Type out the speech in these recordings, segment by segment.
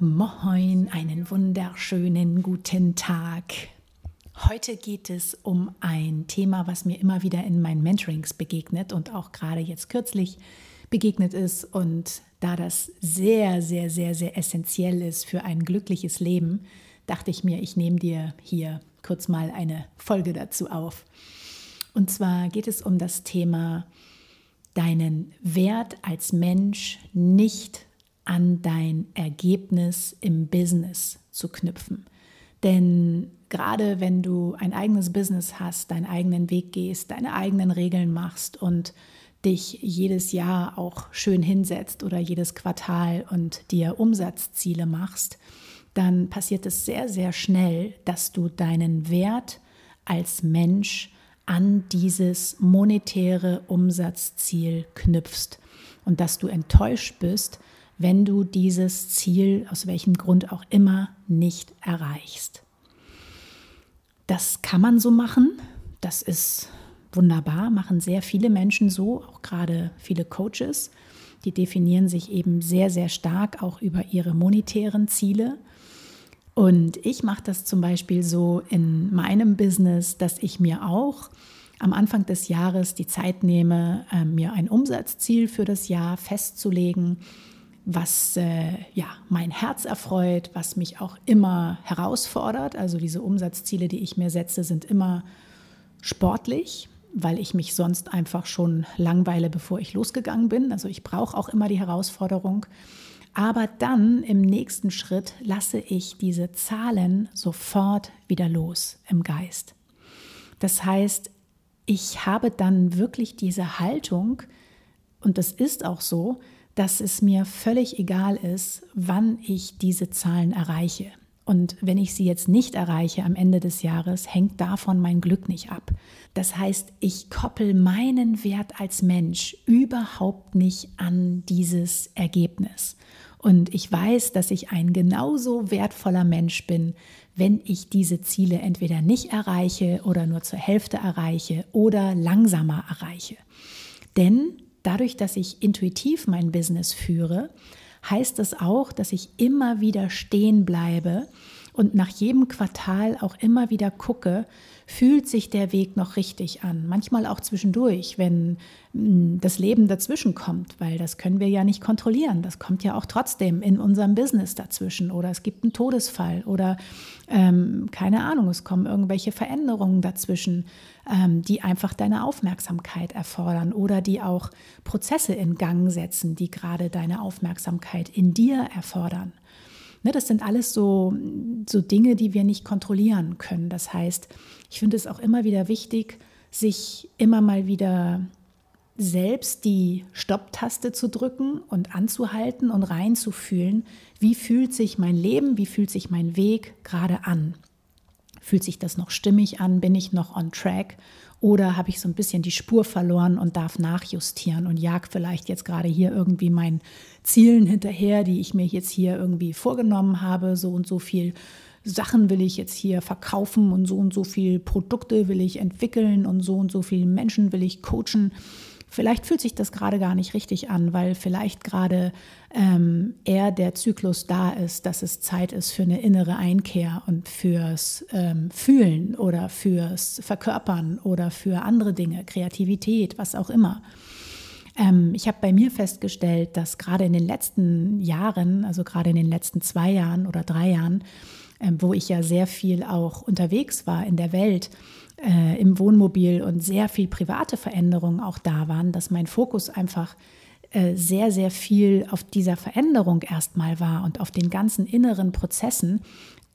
Moin, einen wunderschönen guten Tag. Heute geht es um ein Thema, was mir immer wieder in meinen Mentorings begegnet und auch gerade jetzt kürzlich begegnet ist. Und da das sehr, sehr, sehr, sehr essentiell ist für ein glückliches Leben, dachte ich mir, ich nehme dir hier kurz mal eine Folge dazu auf. Und zwar geht es um das Thema, deinen Wert als Mensch nicht an dein Ergebnis im Business zu knüpfen. Denn gerade wenn du ein eigenes Business hast, deinen eigenen Weg gehst, deine eigenen Regeln machst und dich jedes Jahr auch schön hinsetzt oder jedes Quartal und dir Umsatzziele machst, dann passiert es sehr, sehr schnell, dass du deinen Wert als Mensch an dieses monetäre Umsatzziel knüpfst und dass du enttäuscht bist, wenn du dieses Ziel aus welchem Grund auch immer nicht erreichst. Das kann man so machen, das ist wunderbar, machen sehr viele Menschen so, auch gerade viele Coaches. Die definieren sich eben sehr, sehr stark auch über ihre monetären Ziele. Und ich mache das zum Beispiel so in meinem Business, dass ich mir auch am Anfang des Jahres die Zeit nehme, äh, mir ein Umsatzziel für das Jahr festzulegen was äh, ja, mein Herz erfreut, was mich auch immer herausfordert. Also diese Umsatzziele, die ich mir setze, sind immer sportlich, weil ich mich sonst einfach schon langweile, bevor ich losgegangen bin. Also ich brauche auch immer die Herausforderung. Aber dann im nächsten Schritt lasse ich diese Zahlen sofort wieder los im Geist. Das heißt, ich habe dann wirklich diese Haltung, und das ist auch so, dass es mir völlig egal ist, wann ich diese Zahlen erreiche. Und wenn ich sie jetzt nicht erreiche am Ende des Jahres, hängt davon mein Glück nicht ab. Das heißt, ich koppel meinen Wert als Mensch überhaupt nicht an dieses Ergebnis. Und ich weiß, dass ich ein genauso wertvoller Mensch bin, wenn ich diese Ziele entweder nicht erreiche oder nur zur Hälfte erreiche oder langsamer erreiche. Denn dadurch, dass ich intuitiv mein Business führe, heißt es auch, dass ich immer wieder stehen bleibe und nach jedem Quartal auch immer wieder gucke, fühlt sich der Weg noch richtig an. Manchmal auch zwischendurch, wenn hm, das Leben dazwischen kommt, weil das können wir ja nicht kontrollieren. Das kommt ja auch trotzdem in unserem Business dazwischen oder es gibt einen Todesfall oder ähm, keine Ahnung, es kommen irgendwelche Veränderungen dazwischen, ähm, die einfach deine Aufmerksamkeit erfordern oder die auch Prozesse in Gang setzen, die gerade deine Aufmerksamkeit in dir erfordern. Ne, das sind alles so, so Dinge, die wir nicht kontrollieren können. Das heißt, ich finde es auch immer wieder wichtig, sich immer mal wieder selbst die Stopptaste zu drücken und anzuhalten und reinzufühlen, wie fühlt sich mein Leben, wie fühlt sich mein Weg gerade an. Fühlt sich das noch stimmig an? Bin ich noch on track? Oder habe ich so ein bisschen die Spur verloren und darf nachjustieren und jag vielleicht jetzt gerade hier irgendwie meinen Zielen hinterher, die ich mir jetzt hier irgendwie vorgenommen habe. So und so viel Sachen will ich jetzt hier verkaufen und so und so viel Produkte will ich entwickeln und so und so viele Menschen will ich coachen. Vielleicht fühlt sich das gerade gar nicht richtig an, weil vielleicht gerade ähm, eher der Zyklus da ist, dass es Zeit ist für eine innere Einkehr und fürs ähm, Fühlen oder fürs Verkörpern oder für andere Dinge, Kreativität, was auch immer. Ähm, ich habe bei mir festgestellt, dass gerade in den letzten Jahren, also gerade in den letzten zwei Jahren oder drei Jahren, ähm, wo ich ja sehr viel auch unterwegs war in der Welt, äh, im Wohnmobil und sehr viel private Veränderungen auch da waren, dass mein Fokus einfach äh, sehr, sehr viel auf dieser Veränderung erstmal war und auf den ganzen inneren Prozessen,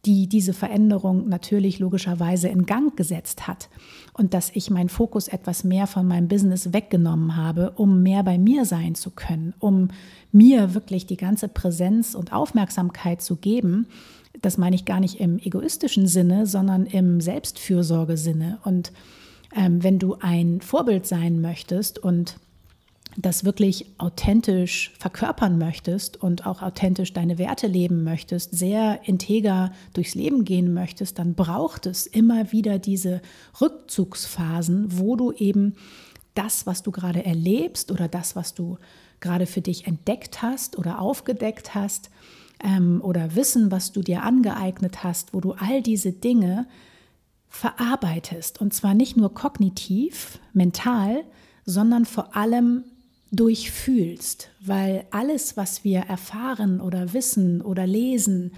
die diese Veränderung natürlich logischerweise in Gang gesetzt hat. Und dass ich meinen Fokus etwas mehr von meinem Business weggenommen habe, um mehr bei mir sein zu können, um mir wirklich die ganze Präsenz und Aufmerksamkeit zu geben. Das meine ich gar nicht im egoistischen Sinne, sondern im Selbstfürsorgesinne. Und ähm, wenn du ein Vorbild sein möchtest und das wirklich authentisch verkörpern möchtest und auch authentisch deine Werte leben möchtest, sehr integer durchs Leben gehen möchtest, dann braucht es immer wieder diese Rückzugsphasen, wo du eben das, was du gerade erlebst oder das, was du gerade für dich entdeckt hast oder aufgedeckt hast ähm, oder Wissen, was du dir angeeignet hast, wo du all diese Dinge verarbeitest. Und zwar nicht nur kognitiv, mental, sondern vor allem durchfühlst, weil alles, was wir erfahren oder wissen oder lesen,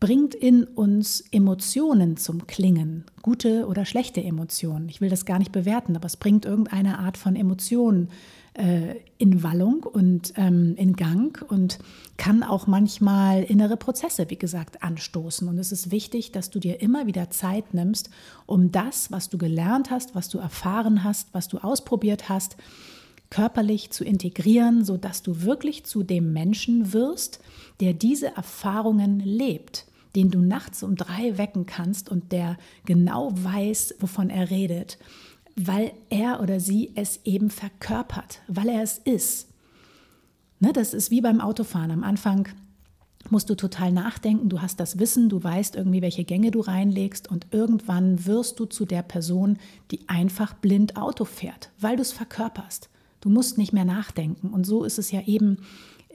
bringt in uns Emotionen zum Klingen, gute oder schlechte Emotionen. Ich will das gar nicht bewerten, aber es bringt irgendeine Art von Emotionen äh, in Wallung und ähm, in Gang und kann auch manchmal innere Prozesse, wie gesagt, anstoßen. Und es ist wichtig, dass du dir immer wieder Zeit nimmst, um das, was du gelernt hast, was du erfahren hast, was du ausprobiert hast, körperlich zu integrieren, sodass du wirklich zu dem Menschen wirst, der diese Erfahrungen lebt, den du nachts um drei wecken kannst und der genau weiß, wovon er redet, weil er oder sie es eben verkörpert, weil er es ist. Ne, das ist wie beim Autofahren. Am Anfang musst du total nachdenken, du hast das Wissen, du weißt irgendwie, welche Gänge du reinlegst und irgendwann wirst du zu der Person, die einfach blind Auto fährt, weil du es verkörperst. Du musst nicht mehr nachdenken. Und so ist es ja eben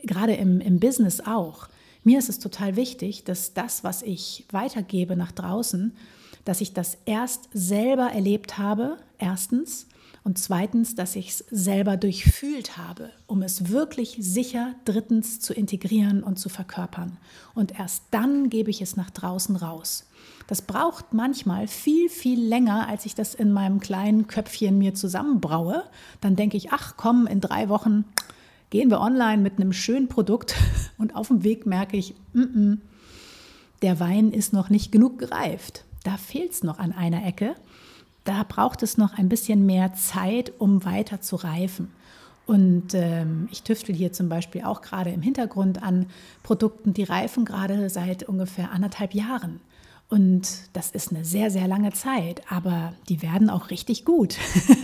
gerade im, im Business auch. Mir ist es total wichtig, dass das, was ich weitergebe nach draußen, dass ich das erst selber erlebt habe, erstens, und zweitens, dass ich es selber durchfühlt habe, um es wirklich sicher drittens zu integrieren und zu verkörpern. Und erst dann gebe ich es nach draußen raus. Das braucht manchmal viel, viel länger, als ich das in meinem kleinen Köpfchen mir zusammenbraue. Dann denke ich, ach komm, in drei Wochen gehen wir online mit einem schönen Produkt und auf dem Weg merke ich, mm -mm, der Wein ist noch nicht genug gereift. Da fehlt es noch an einer Ecke. Da braucht es noch ein bisschen mehr Zeit, um weiter zu reifen. Und ähm, ich tüftel hier zum Beispiel auch gerade im Hintergrund an Produkten, die reifen gerade seit ungefähr anderthalb Jahren. Und das ist eine sehr, sehr lange Zeit, aber die werden auch richtig gut.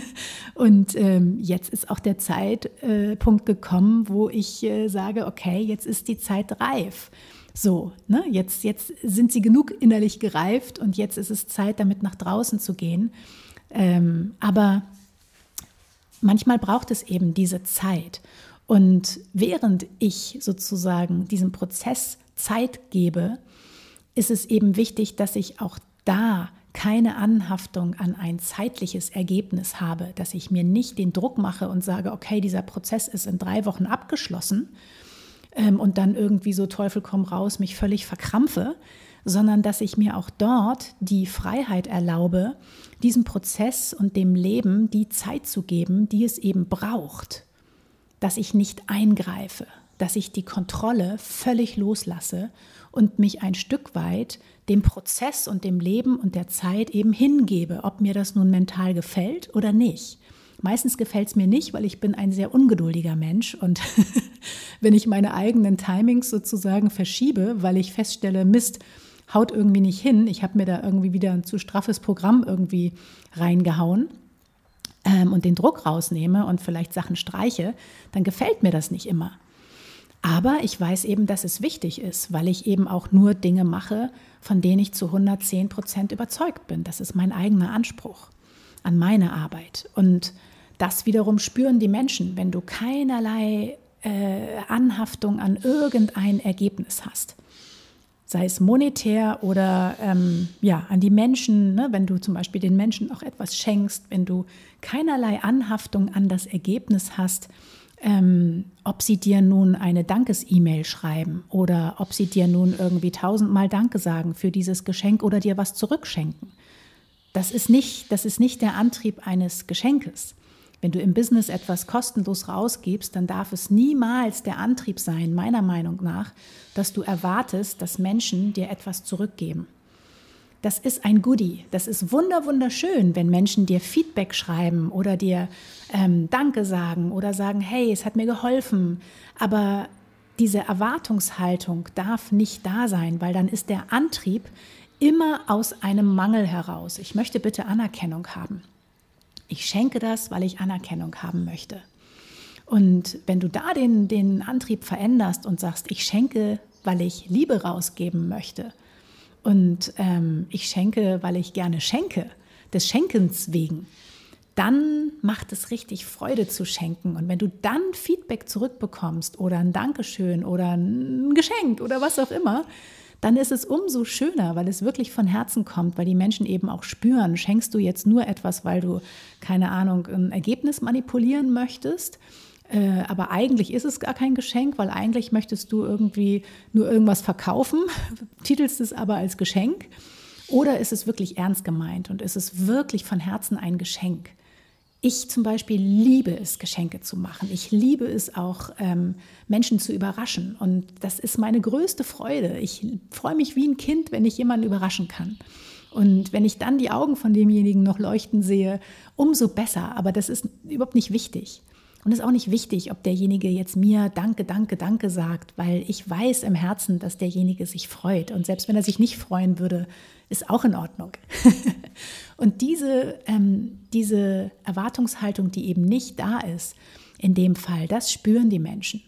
und ähm, jetzt ist auch der Zeitpunkt äh, gekommen, wo ich äh, sage, okay, jetzt ist die Zeit reif. So, ne, jetzt, jetzt sind sie genug innerlich gereift und jetzt ist es Zeit, damit nach draußen zu gehen. Ähm, aber manchmal braucht es eben diese Zeit. Und während ich sozusagen diesem Prozess Zeit gebe, ist es eben wichtig, dass ich auch da keine Anhaftung an ein zeitliches Ergebnis habe, dass ich mir nicht den Druck mache und sage, okay, dieser Prozess ist in drei Wochen abgeschlossen ähm, und dann irgendwie so Teufel komm raus, mich völlig verkrampfe, sondern dass ich mir auch dort die Freiheit erlaube, diesem Prozess und dem Leben die Zeit zu geben, die es eben braucht, dass ich nicht eingreife, dass ich die Kontrolle völlig loslasse und mich ein Stück weit dem Prozess und dem Leben und der Zeit eben hingebe, ob mir das nun mental gefällt oder nicht. Meistens gefällt es mir nicht, weil ich bin ein sehr ungeduldiger Mensch und wenn ich meine eigenen Timings sozusagen verschiebe, weil ich feststelle, Mist, haut irgendwie nicht hin, ich habe mir da irgendwie wieder ein zu straffes Programm irgendwie reingehauen ähm, und den Druck rausnehme und vielleicht Sachen streiche, dann gefällt mir das nicht immer. Aber ich weiß eben, dass es wichtig ist, weil ich eben auch nur Dinge mache, von denen ich zu 110 Prozent überzeugt bin. Das ist mein eigener Anspruch an meine Arbeit. Und das wiederum spüren die Menschen, wenn du keinerlei äh, Anhaftung an irgendein Ergebnis hast. Sei es monetär oder ähm, ja, an die Menschen, ne? wenn du zum Beispiel den Menschen auch etwas schenkst, wenn du keinerlei Anhaftung an das Ergebnis hast, ähm, ob sie dir nun eine Dankes-E-Mail schreiben oder ob sie dir nun irgendwie tausendmal Danke sagen für dieses Geschenk oder dir was zurückschenken. Das ist nicht, das ist nicht der Antrieb eines Geschenkes. Wenn du im Business etwas kostenlos rausgibst, dann darf es niemals der Antrieb sein, meiner Meinung nach, dass du erwartest, dass Menschen dir etwas zurückgeben das ist ein Goodie. Das ist wunder wunderschön, wenn Menschen dir Feedback schreiben oder dir ähm, Danke sagen oder sagen, hey, es hat mir geholfen. Aber diese Erwartungshaltung darf nicht da sein, weil dann ist der Antrieb immer aus einem Mangel heraus. Ich möchte bitte Anerkennung haben. Ich schenke das, weil ich Anerkennung haben möchte. Und wenn du da den, den Antrieb veränderst und sagst, ich schenke, weil ich Liebe rausgeben möchte, und ähm, ich schenke, weil ich gerne schenke, des Schenkens wegen, dann macht es richtig Freude zu schenken. Und wenn du dann Feedback zurückbekommst oder ein Dankeschön oder ein Geschenk oder was auch immer, dann ist es umso schöner, weil es wirklich von Herzen kommt, weil die Menschen eben auch spüren, schenkst du jetzt nur etwas, weil du, keine Ahnung, ein Ergebnis manipulieren möchtest äh, aber eigentlich ist es gar kein Geschenk, weil eigentlich möchtest du irgendwie nur irgendwas verkaufen, titelst es aber als Geschenk. Oder ist es wirklich ernst gemeint und ist es wirklich von Herzen ein Geschenk? Ich zum Beispiel liebe es, Geschenke zu machen. Ich liebe es auch, ähm, Menschen zu überraschen. Und das ist meine größte Freude. Ich freue mich wie ein Kind, wenn ich jemanden überraschen kann. Und wenn ich dann die Augen von demjenigen noch leuchten sehe, umso besser. Aber das ist überhaupt nicht wichtig. Und es ist auch nicht wichtig, ob derjenige jetzt mir Danke, Danke, Danke sagt, weil ich weiß im Herzen, dass derjenige sich freut. Und selbst wenn er sich nicht freuen würde, ist auch in Ordnung. und diese, ähm, diese Erwartungshaltung, die eben nicht da ist, in dem Fall, das spüren die Menschen.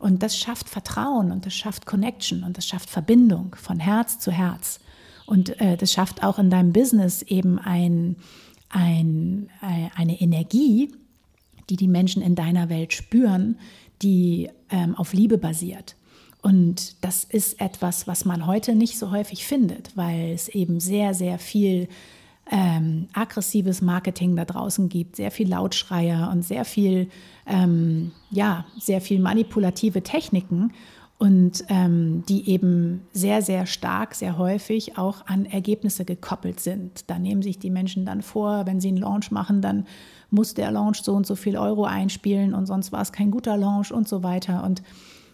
Und das schafft Vertrauen und das schafft Connection und das schafft Verbindung von Herz zu Herz. Und äh, das schafft auch in deinem Business eben ein, ein, äh, eine Energie, die die Menschen in deiner Welt spüren, die ähm, auf Liebe basiert. Und das ist etwas, was man heute nicht so häufig findet, weil es eben sehr, sehr viel ähm, aggressives Marketing da draußen gibt, sehr viel Lautschreier und sehr viel, ähm, ja, sehr viel manipulative Techniken und ähm, die eben sehr, sehr stark, sehr häufig auch an Ergebnisse gekoppelt sind. Da nehmen sich die Menschen dann vor, wenn sie einen Launch machen, dann muss der Launch so und so viel Euro einspielen und sonst war es kein guter Launch und so weiter. Und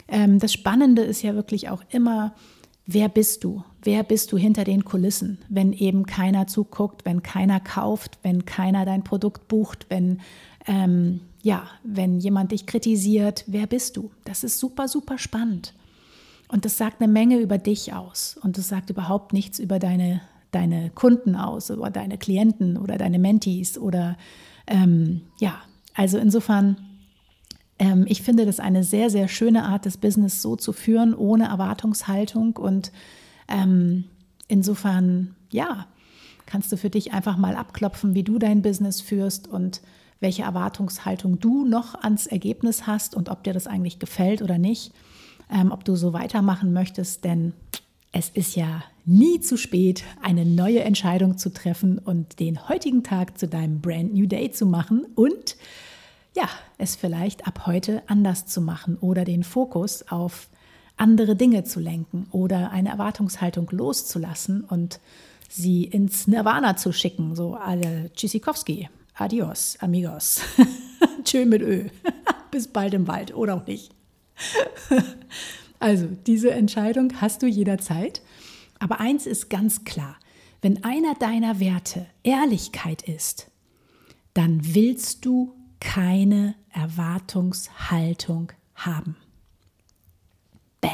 ähm, das Spannende ist ja wirklich auch immer, wer bist du? Wer bist du hinter den Kulissen, wenn eben keiner zuguckt, wenn keiner kauft, wenn keiner dein Produkt bucht, wenn ähm, ja, wenn jemand dich kritisiert, wer bist du? Das ist super, super spannend. Und das sagt eine Menge über dich aus. Und das sagt überhaupt nichts über deine, deine Kunden aus, oder deine Klienten oder deine Mentees oder ähm, ja, also insofern, ähm, ich finde das eine sehr, sehr schöne Art, das Business so zu führen, ohne Erwartungshaltung. Und ähm, insofern, ja, kannst du für dich einfach mal abklopfen, wie du dein Business führst und welche Erwartungshaltung du noch ans Ergebnis hast und ob dir das eigentlich gefällt oder nicht, ähm, ob du so weitermachen möchtest, denn es ist ja nie zu spät, eine neue Entscheidung zu treffen und den heutigen Tag zu deinem Brand New Day zu machen und ja, es vielleicht ab heute anders zu machen oder den Fokus auf andere Dinge zu lenken oder eine Erwartungshaltung loszulassen und sie ins Nirvana zu schicken, so alle Tschüssikowski. Adios, amigos. Tschö mit Ö. Bis bald im Wald oder auch nicht. also, diese Entscheidung hast du jederzeit. Aber eins ist ganz klar. Wenn einer deiner Werte Ehrlichkeit ist, dann willst du keine Erwartungshaltung haben. Bäm.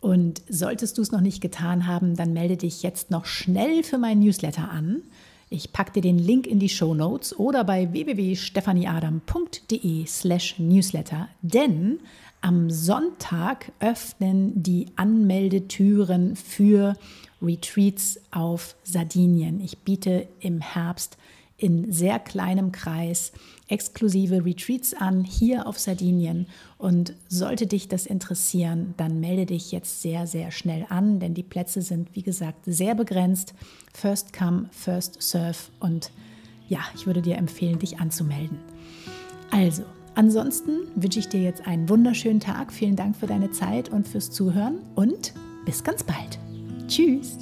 Und solltest du es noch nicht getan haben, dann melde dich jetzt noch schnell für meinen Newsletter an. Ich packe dir den Link in die Show Notes oder bei www.stefanieadam.de slash newsletter, denn am Sonntag öffnen die Anmeldetüren für Retreats auf Sardinien. Ich biete im Herbst in sehr kleinem Kreis exklusive Retreats an, hier auf Sardinien. Und sollte dich das interessieren, dann melde dich jetzt sehr, sehr schnell an, denn die Plätze sind, wie gesagt, sehr begrenzt. First come, first serve. Und ja, ich würde dir empfehlen, dich anzumelden. Also, ansonsten wünsche ich dir jetzt einen wunderschönen Tag. Vielen Dank für deine Zeit und fürs Zuhören und bis ganz bald. Tschüss.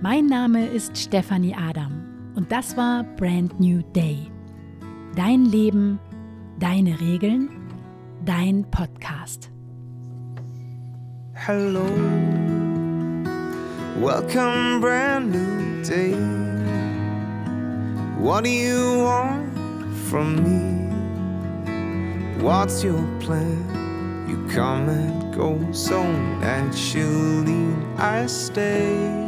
Mein Name ist Stefanie Adam und das war Brand New Day. Dein Leben, deine Regeln, dein Podcast. Hello, welcome, brand new day. What do you want from me? What's your plan? You come and go so naturally. I stay.